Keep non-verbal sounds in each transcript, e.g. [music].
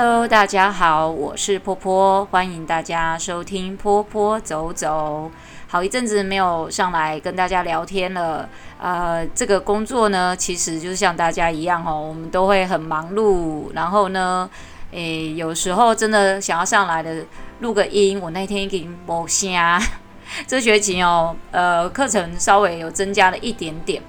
Hello，大家好，我是波波，欢迎大家收听波波走走。好一阵子没有上来跟大家聊天了，呃，这个工作呢，其实就是像大家一样哦，我们都会很忙碌，然后呢，诶，有时候真的想要上来的录个音，我那天已经没声。[laughs] 这学期哦，呃，课程稍微有增加了一点点。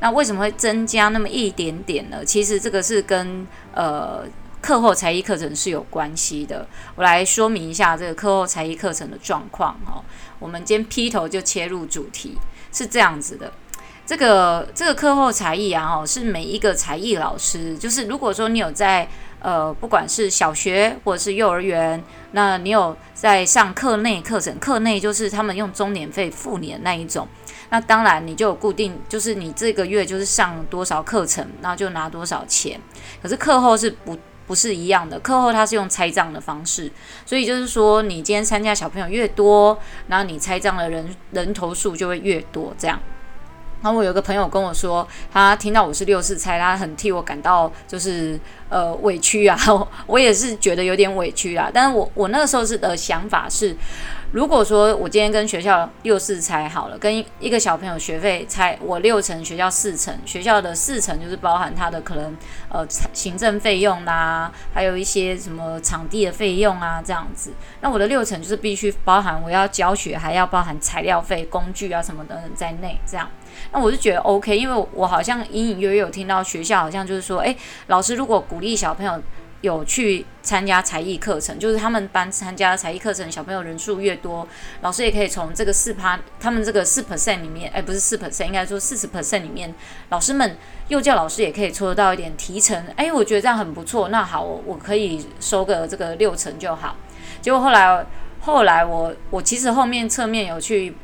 那为什么会增加那么一点点呢？其实这个是跟呃。课后才艺课程是有关系的，我来说明一下这个课后才艺课程的状况哈。我们今天劈头就切入主题，是这样子的。这个这个课后才艺啊，哈，是每一个才艺老师，就是如果说你有在呃，不管是小学或者是幼儿园，那你有在上课内课程，课内就是他们用中年费付你的那一种，那当然你就有固定，就是你这个月就是上多少课程，然后就拿多少钱。可是课后是不。不是一样的，课后他是用拆账的方式，所以就是说，你今天参加小朋友越多，然后你拆账的人人头数就会越多，这样。然后我有个朋友跟我说，他听到我是六四拆，他很替我感到就是呃委屈啊，[laughs] 我也是觉得有点委屈啊。但是我我那个时候是的想法是。如果说我今天跟学校六四拆好了，跟一个小朋友学费拆，我六成，学校四成，学校的四成就是包含他的可能呃行政费用啦、还有一些什么场地的费用啊这样子。那我的六成就是必须包含我要教学，还要包含材料费、工具啊什么等等在内这样。那我就觉得 OK，因为我好像隐隐约约有听到学校好像就是说，诶，老师如果鼓励小朋友。有去参加才艺课程，就是他们班参加才艺课程，小朋友人数越多，老师也可以从这个四趴，他们这个四 percent 里面，哎，不是四 percent，应该说四十 percent 里面，老师们幼教老师也可以抽到一点提成，哎，我觉得这样很不错。那好，我我可以收个这个六成就好。结果后来，后来我我其实后面侧面有去。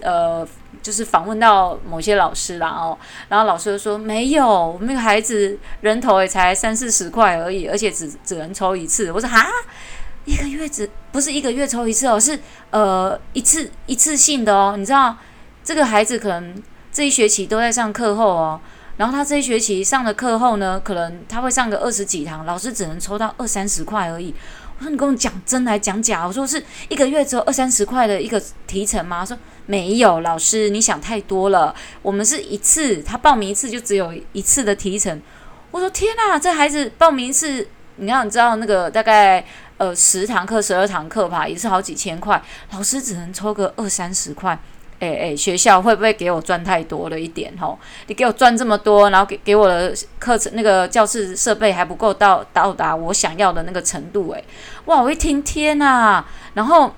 呃，就是访问到某些老师啦哦，然后老师就说没有，我们那个孩子人头也才三四十块而已，而且只只能抽一次。我说哈，一个月只不是一个月抽一次哦，是呃一次一次性的哦。你知道这个孩子可能这一学期都在上课后哦，然后他这一学期上的课后呢，可能他会上个二十几堂，老师只能抽到二三十块而已。我说你跟我讲真还讲假？我说是一个月只有二三十块的一个提成吗？说没有，老师你想太多了。我们是一次，他报名一次就只有一次的提成。我说天哪，这孩子报名一次，你要你知道那个大概呃十堂课、十二堂课吧，也是好几千块，老师只能抽个二三十块。诶、欸、诶、学校会不会给我赚太多了一点吼？你给我赚这么多，然后给给我的课程那个教室设备还不够到到达我想要的那个程度诶，哇！我一听天呐，然后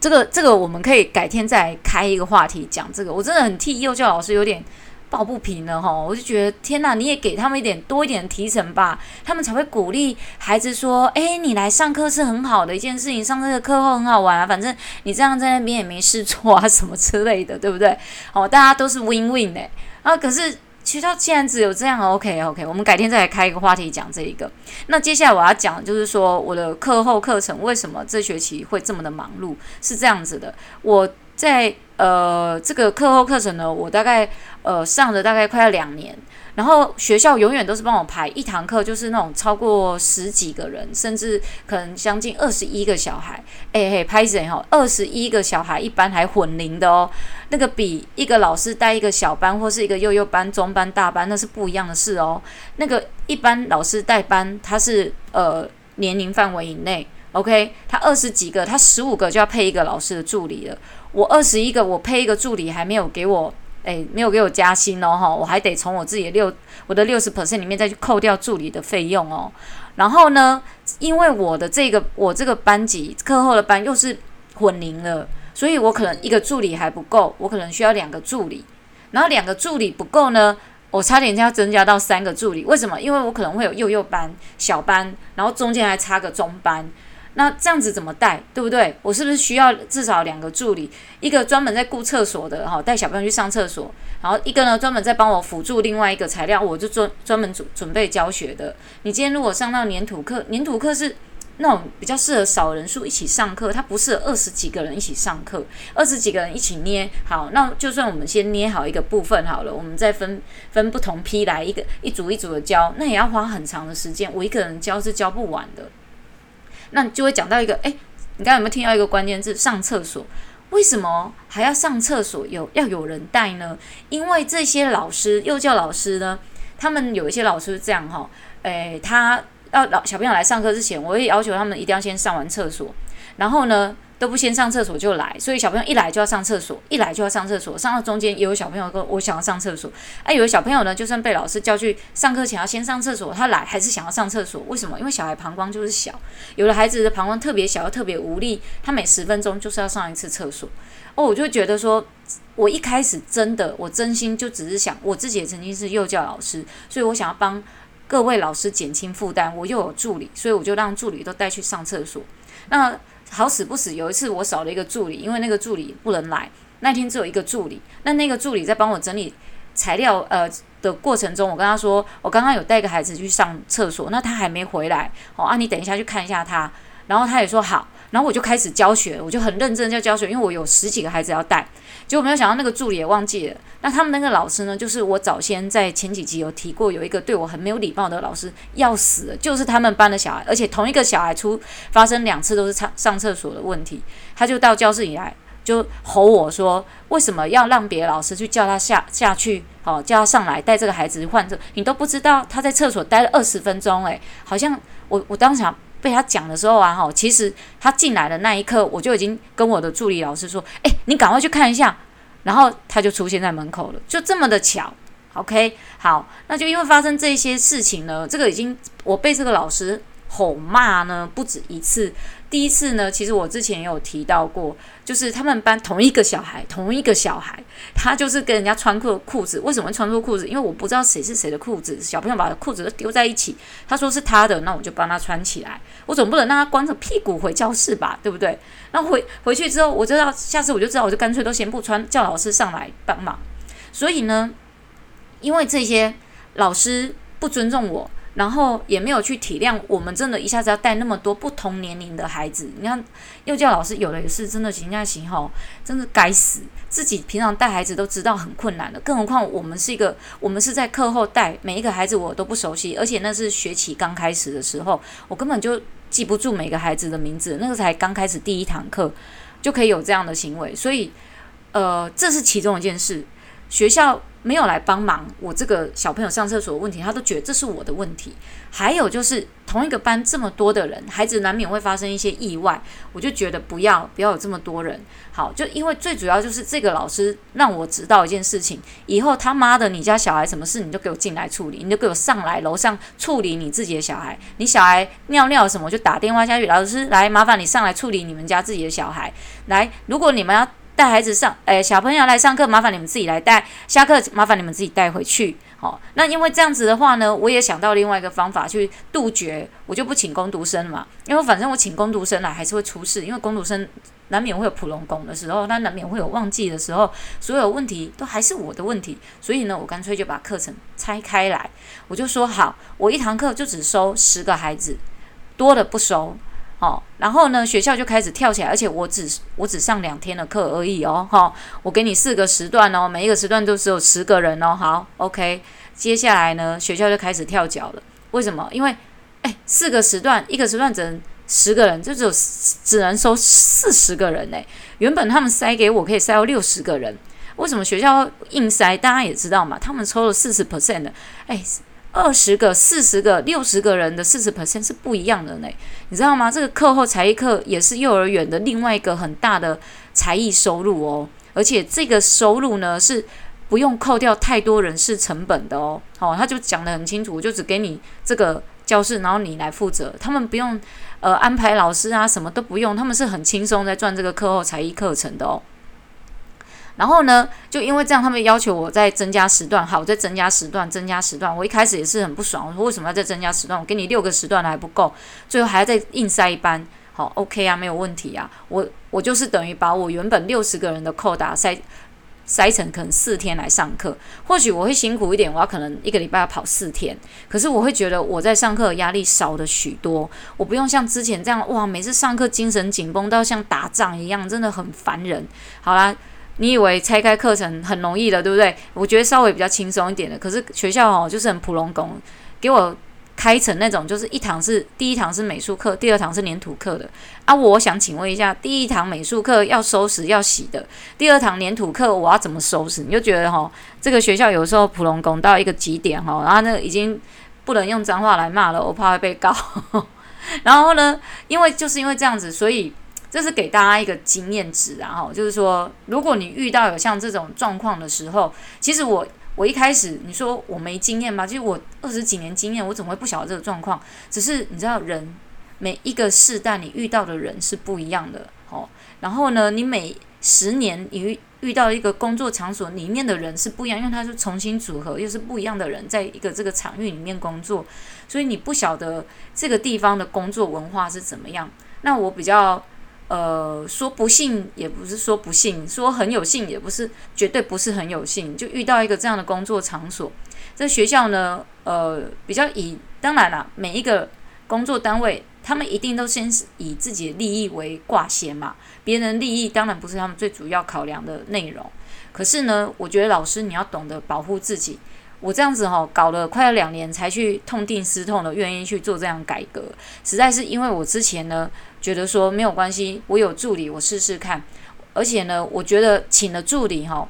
这个这个我们可以改天再开一个话题讲这个，我真的很替幼教老师有点。抱不平了哈，我就觉得天哪，你也给他们一点多一点提成吧，他们才会鼓励孩子说，哎，你来上课是很好的一件事情，上这个课后很好玩啊，反正你这样在那边也没事做啊，[laughs] 什么之类的，对不对？哦，大家都是 win win 的。啊，可是学校既然只有这样，OK OK，我们改天再来开一个话题讲这一个。那接下来我要讲就是说，我的课后课程为什么这学期会这么的忙碌？是这样子的，我。在呃这个课后课程呢，我大概呃上了大概快要两年，然后学校永远都是帮我排一堂课，就是那种超过十几个人，甚至可能将近二十一个小孩，哎嘿，拍谁哈？二十一个小孩一般还混龄的哦，那个比一个老师带一个小班或是一个幼幼班、中班、大班那是不一样的事哦。那个一般老师带班，他是呃年龄范围以内，OK，他二十几个，他十五个就要配一个老师的助理了。我二十一个，我配一个助理还没有给我，诶，没有给我加薪哦，哈，我还得从我自己的六，我的六十 percent 里面再去扣掉助理的费用哦。然后呢，因为我的这个我这个班级课后的班又是混龄了，所以我可能一个助理还不够，我可能需要两个助理。然后两个助理不够呢，我差点就要增加到三个助理。为什么？因为我可能会有幼幼班、小班，然后中间还插个中班。那这样子怎么带，对不对？我是不是需要至少两个助理？一个专门在顾厕所的，哈，带小朋友去上厕所；然后一个呢，专门在帮我辅助另外一个材料，我就专专门准准备教学的。你今天如果上到黏土课，黏土课是那种比较适合少人数一起上课，它不适合二十几个人一起上课，二十几个人一起捏。好，那就算我们先捏好一个部分好了，我们再分分不同批来一个一组一组的教，那也要花很长的时间，我一个人教是教不完的。那就会讲到一个，哎，你刚刚有没有听到一个关键字？上厕所。为什么还要上厕所？有要有人带呢？因为这些老师，幼教老师呢，他们有一些老师是这样哈，哎，他要老小朋友来上课之前，我会要求他们一定要先上完厕所，然后呢，都不先上厕所就来，所以小朋友一来就要上厕所，一来就要上厕所。上到中间也有小朋友跟我想要上厕所，哎，有的小朋友呢，就算被老师叫去上课前要先上厕所，他来还是想要上厕所。为什么？因为小孩膀胱就是小，有的孩子的膀胱特别小又特别无力，他每十分钟就是要上一次厕所。哦，我就觉得说，我一开始真的，我真心就只是想，我自己也曾经是幼教老师，所以我想要帮各位老师减轻负担。我又有助理，所以我就让助理都带去上厕所。那好死不死，有一次我少了一个助理，因为那个助理不能来。那天只有一个助理，那那个助理在帮我整理材料呃的过程中，我跟他说，我刚刚有带个孩子去上厕所，那他还没回来。哦啊，你等一下去看一下他。然后他也说好，然后我就开始教学，我就很认真在教学，因为我有十几个孩子要带。结果没有想到那个助理也忘记了。那他们那个老师呢，就是我早先在前几集有提过，有一个对我很没有礼貌的老师要死了，就是他们班的小孩，而且同一个小孩出发生两次都是上上厕所的问题，他就到教室里来就吼我说，为什么要让别的老师去叫他下下去，哦，叫他上来带这个孩子换厕，你都不知道他在厕所待了二十分钟，诶，好像我我当时想。被他讲的时候啊，哈，其实他进来的那一刻，我就已经跟我的助理老师说：“哎，你赶快去看一下。”然后他就出现在门口了，就这么的巧。OK，好，那就因为发生这些事情呢，这个已经我被这个老师吼骂呢不止一次。第一次呢，其实我之前也有提到过，就是他们班同一个小孩，同一个小孩，他就是跟人家穿错裤子。为什么穿错裤子？因为我不知道谁是谁的裤子，小朋友把裤子都丢在一起。他说是他的，那我就帮他穿起来。我总不能让他光着屁股回教室吧，对不对？那回 [laughs] 回去之后，我知道下次我就知道，我就干脆都先不穿，叫老师上来帮忙。所以呢，因为这些老师不尊重我。然后也没有去体谅我们，真的一下子要带那么多不同年龄的孩子。你看，幼教老师有的也是真的形象型吼，真的该死。自己平常带孩子都知道很困难的，更何况我们是一个，我们是在课后带每一个孩子，我都不熟悉，而且那是学期刚开始的时候，我根本就记不住每个孩子的名字，那个才刚开始第一堂课就可以有这样的行为，所以，呃，这是其中一件事，学校。没有来帮忙，我这个小朋友上厕所的问题，他都觉得这是我的问题。还有就是同一个班这么多的人，孩子难免会发生一些意外，我就觉得不要不要有这么多人。好，就因为最主要就是这个老师让我知道一件事情，以后他妈的你家小孩什么事你就给我进来处理，你就给我上来楼上处理你自己的小孩。你小孩尿尿什么就打电话下去，老师来麻烦你上来处理你们家自己的小孩。来，如果你们要。带孩子上，诶，小朋友来上课，麻烦你们自己来带。下课麻烦你们自己带回去。好，那因为这样子的话呢，我也想到另外一个方法去杜绝，我就不请工读生嘛。因为反正我请工读生来还是会出事，因为工读生难免会有普龙工的时候，他难免会有忘记的时候，所有问题都还是我的问题。所以呢，我干脆就把课程拆开来，我就说好，我一堂课就只收十个孩子，多的不收。好，然后呢，学校就开始跳起来，而且我只我只上两天的课而已哦。好，我给你四个时段哦，每一个时段都只有十个人哦。好，OK，接下来呢，学校就开始跳脚了。为什么？因为，哎，四个时段，一个时段只能十个人，就只有只能收四十个人呢。原本他们塞给我可以塞到六十个人，为什么学校硬塞？大家也知道嘛，他们抽了四十 percent 的，哎。二十个、四十个、六十个人的四十 percent 是不一样的呢，你知道吗？这个课后才艺课也是幼儿园的另外一个很大的才艺收入哦，而且这个收入呢是不用扣掉太多人事成本的哦。好，他就讲得很清楚，我就只给你这个教室，然后你来负责，他们不用呃安排老师啊，什么都不用，他们是很轻松在赚这个课后才艺课程的哦。然后呢，就因为这样，他们要求我再增加时段。好，我再增加时段，增加时段。我一开始也是很不爽，我说为什么要再增加时段？我给你六个时段还不够，最后还要再硬塞一班。好，OK 啊，没有问题啊。我我就是等于把我原本六十个人的扣打塞塞成可能四天来上课。或许我会辛苦一点，我要可能一个礼拜要跑四天，可是我会觉得我在上课的压力少了许多。我不用像之前这样哇，每次上课精神紧绷到像打仗一样，真的很烦人。好啦。你以为拆开课程很容易的，对不对？我觉得稍微比较轻松一点的，可是学校哦，就是很普龙工，给我开成那种，就是一堂是第一堂是美术课，第二堂是粘土课的啊。我想请问一下，第一堂美术课要收拾要洗的，第二堂粘土课我要怎么收拾？你就觉得哈，这个学校有时候普龙工到一个极点哈，然后那已经不能用脏话来骂了，我怕会被告。[laughs] 然后呢，因为就是因为这样子，所以这是给大家一个经验值，然后就是说，如果你遇到有像这种状况的时候，其实我我一开始你说我没经验吧？其实我二十几年经验，我怎么会不晓得这个状况？只是你知道，人每一个世代你遇到的人是不一样的，哦，然后呢，你每十年你遇遇到一个工作场所里面的人是不一样，因为他是重新组合，又是不一样的人，在一个这个场域里面工作，所以你不晓得这个地方的工作文化是怎么样。那我比较呃说不幸，也不是说不幸，说很有幸，也不是绝对不是很有幸，就遇到一个这样的工作场所。这学校呢，呃，比较以当然啦，每一个工作单位。他们一定都先是以自己的利益为挂先嘛，别人利益当然不是他们最主要考量的内容。可是呢，我觉得老师你要懂得保护自己。我这样子哈、哦，搞了快要两年才去痛定思痛的愿意去做这样改革，实在是因为我之前呢觉得说没有关系，我有助理，我试试看。而且呢，我觉得请了助理哈、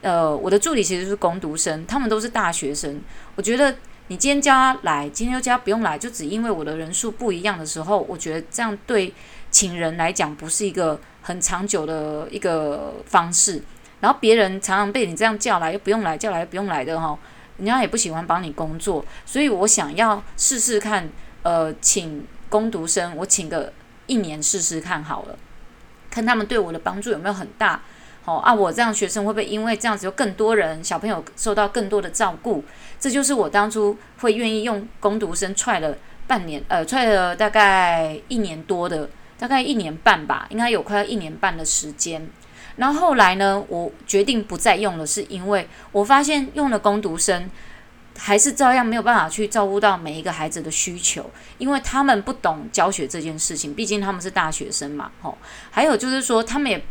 呃，我的助理其实是工读生，他们都是大学生，我觉得。你今天叫他来，今天又叫他不用来，就只因为我的人数不一样的时候，我觉得这样对请人来讲不是一个很长久的一个方式。然后别人常常被你这样叫来又不用来，叫来又不用来的哈，人家也不喜欢帮你工作。所以我想要试试看，呃，请工读生，我请个一年试试看好了，看他们对我的帮助有没有很大。好啊，我这样学生会不会因为这样子有更多人小朋友受到更多的照顾？这就是我当初会愿意用工读生踹了半年，呃，踹了大概一年多的，大概一年半吧，应该有快要一年半的时间。然后后来呢，我决定不再用了，是因为我发现用了工读生，还是照样没有办法去照顾到每一个孩子的需求，因为他们不懂教学这件事情，毕竟他们是大学生嘛，吼。还有就是说，他们也。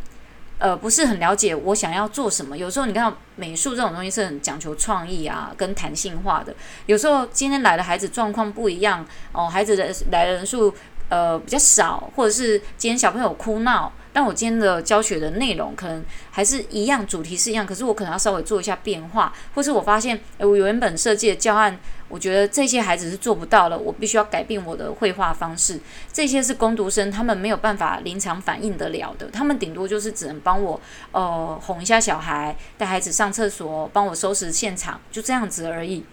呃，不是很了解我想要做什么。有时候你看美术这种东西是很讲求创意啊，跟弹性化的。有时候今天来的孩子状况不一样哦，孩子的来的人数呃比较少，或者是今天小朋友哭闹。但我今天的教学的内容可能还是一样，主题是一样，可是我可能要稍微做一下变化，或是我发现，诶，我原本设计的教案，我觉得这些孩子是做不到了，我必须要改变我的绘画方式。这些是工读生，他们没有办法临场反应得了的，他们顶多就是只能帮我，呃，哄一下小孩，带孩子上厕所，帮我收拾现场，就这样子而已。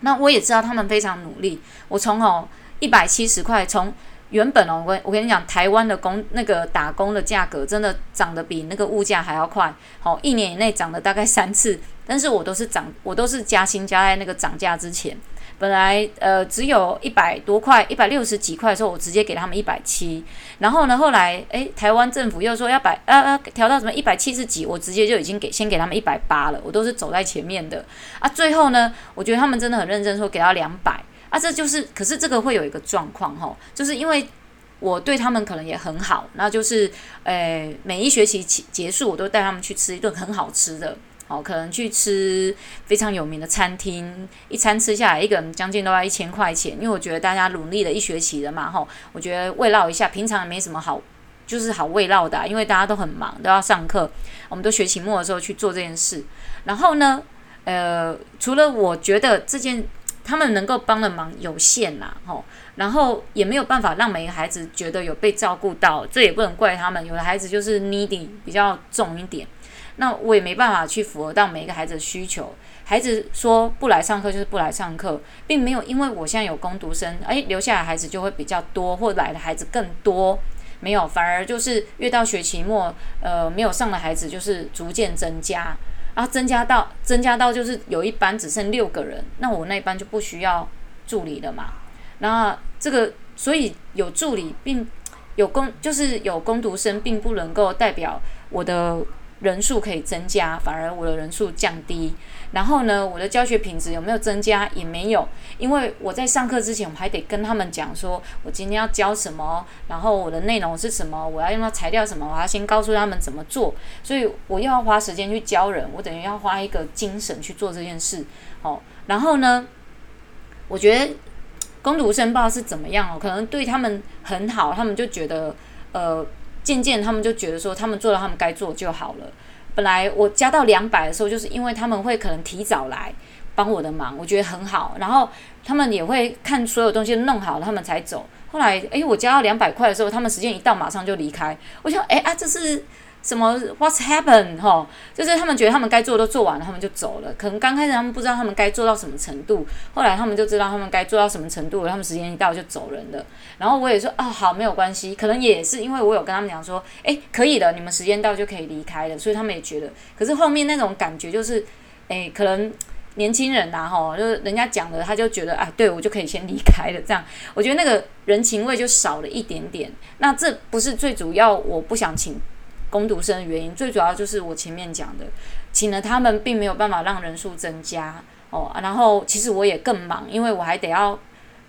那我也知道他们非常努力，我从哦一百七十块从。原本哦，我跟我跟你讲，台湾的工那个打工的价格真的涨得比那个物价还要快，好，一年以内涨了大概三次，但是我都是涨，我都是加薪加在那个涨价之前，本来呃只有一百多块，一百六十几块的时候，我直接给他们一百七，然后呢，后来诶，台湾政府又说要百呃呃调到什么一百七十几，我直接就已经给先给他们一百八了，我都是走在前面的。啊，最后呢，我觉得他们真的很认真，说给到两百。啊，这就是，可是这个会有一个状况哈，就是因为我对他们可能也很好，那就是，诶、每一学期结束，我都带他们去吃一顿很好吃的，哦，可能去吃非常有名的餐厅，一餐吃下来，一个人将近都要一千块钱，因为我觉得大家努力了一学期了嘛，哈，我觉得慰劳一下，平常也没什么好，就是好慰劳的、因为大家都很忙，都要上课，我们都学期末的时候去做这件事，然后呢，呃，除了我觉得这件。他们能够帮的忙有限啦，吼，然后也没有办法让每个孩子觉得有被照顾到，这也不能怪他们。有的孩子就是 needy 比较重一点，那我也没办法去符合到每一个孩子的需求。孩子说不来上课就是不来上课，并没有因为我现在有工读生，哎，留下来孩子就会比较多，或来的孩子更多，没有，反而就是越到学期末，呃，没有上的孩子就是逐渐增加。然后增加到增加到就是有一班只剩六个人，那我那一班就不需要助理了嘛。那这个所以有助理并有工就是有工读生，并不能够代表我的。人数可以增加，反而我的人数降低。然后呢，我的教学品质有没有增加？也没有，因为我在上课之前，我还得跟他们讲说，我今天要教什么，然后我的内容是什么，我要用到材料什么，我要先告诉他们怎么做。所以我又要花时间去教人，我等于要花一个精神去做这件事。哦，然后呢，我觉得工读生报是怎么样哦，可能对他们很好，他们就觉得呃，渐渐他们就觉得说，他们做了他们该做就好了。本来我加到两百的时候，就是因为他们会可能提早来帮我的忙，我觉得很好。然后他们也会看所有东西弄好了，他们才走。后来，哎，我加到两百块的时候，他们时间一到，马上就离开。我想，哎啊，这是什么？What's happened？哈，就是他们觉得他们该做的都做完了，他们就走了。可能刚开始他们不知道他们该做到什么程度，后来他们就知道他们该做到什么程度了。他们时间一到就走人了。然后我也说，啊，好，没有关系。可能也是因为我有跟他们讲说，哎，可以的，你们时间到就可以离开了，所以他们也觉得。可是后面那种感觉就是，哎，可能。年轻人呐，吼，就是人家讲的，他就觉得，哎，对我就可以先离开了。这样，我觉得那个人情味就少了一点点。那这不是最主要，我不想请工读生的原因，最主要就是我前面讲的，请了他们，并没有办法让人数增加哦。然后其实我也更忙，因为我还得要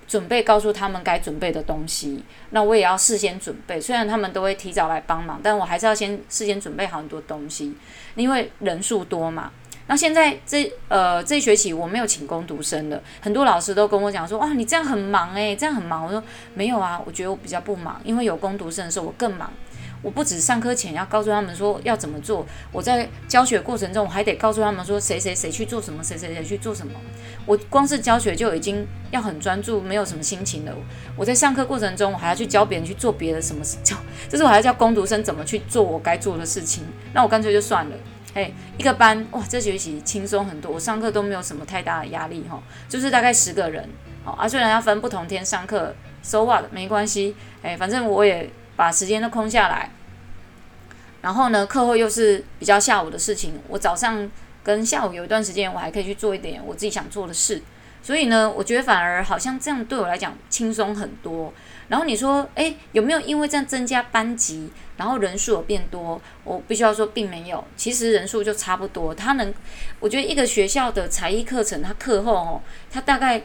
准备告诉他们该准备的东西，那我也要事先准备。虽然他们都会提早来帮忙，但我还是要先事先准备好很多东西，因为人数多嘛。那现在这呃这学期我没有请工读生了，很多老师都跟我讲说，哇，你这样很忙诶，这样很忙。我说没有啊，我觉得我比较不忙，因为有工读生的时候我更忙。我不止上课前要告诉他们说要怎么做，我在教学过程中我还得告诉他们说谁谁谁去做什么，谁谁谁去做什么。我光是教学就已经要很专注，没有什么心情了。我在上课过程中我还要去教别人去做别的什么事，教就是我还要教工读生怎么去做我该做的事情。那我干脆就算了。哎，一个班哇，这学期轻松很多，我上课都没有什么太大的压力哈，就是大概十个人，好啊，虽然要分不同天上课，so what 没关系，哎，反正我也把时间都空下来，然后呢，课后又是比较下午的事情，我早上跟下午有一段时间，我还可以去做一点我自己想做的事。所以呢，我觉得反而好像这样对我来讲轻松很多。然后你说，诶，有没有因为这样增加班级，然后人数有变多？我必须要说，并没有。其实人数就差不多。他能，我觉得一个学校的才艺课程，他课后哦，他大概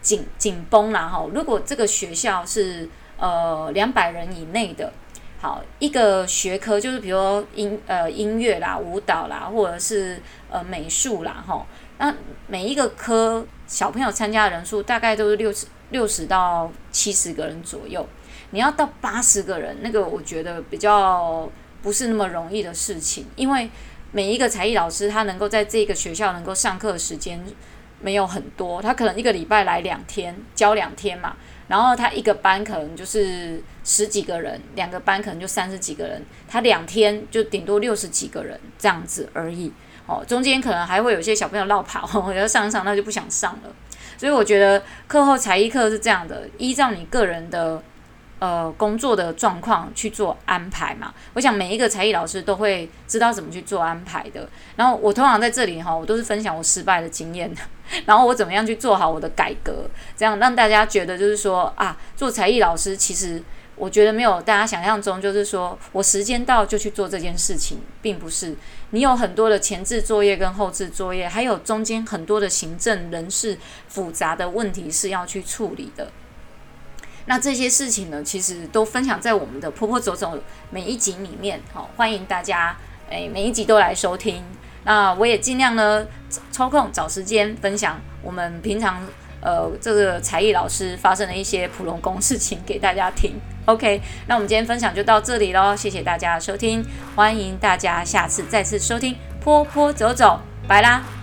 紧紧绷啦哈。如果这个学校是呃两百人以内的，好一个学科，就是比如说音呃音乐啦、舞蹈啦，或者是呃美术啦哈。那每一个科小朋友参加的人数大概都是六十六十到七十个人左右，你要到八十个人，那个我觉得比较不是那么容易的事情，因为每一个才艺老师他能够在这个学校能够上课的时间没有很多，他可能一个礼拜来两天教两天嘛，然后他一个班可能就是十几个人，两个班可能就三十几个人，他两天就顶多六十几个人这样子而已。哦，中间可能还会有些小朋友闹跑，[laughs] 我要上一上，那就不想上了。所以我觉得课后才艺课是这样的，依照你个人的呃工作的状况去做安排嘛。我想每一个才艺老师都会知道怎么去做安排的。然后我通常在这里哈，我都是分享我失败的经验，[laughs] 然后我怎么样去做好我的改革，这样让大家觉得就是说啊，做才艺老师其实。我觉得没有大家想象中，就是说我时间到就去做这件事情，并不是。你有很多的前置作业跟后置作业，还有中间很多的行政人事复杂的问题是要去处理的。那这些事情呢，其实都分享在我们的坡坡走走每一集里面。好，欢迎大家诶，每一集都来收听。那我也尽量呢抽空找时间分享我们平常。呃，这个才艺老师发生的一些普龙工事情给大家听。OK，那我们今天分享就到这里喽，谢谢大家收听，欢迎大家下次再次收听坡坡走走，拜啦。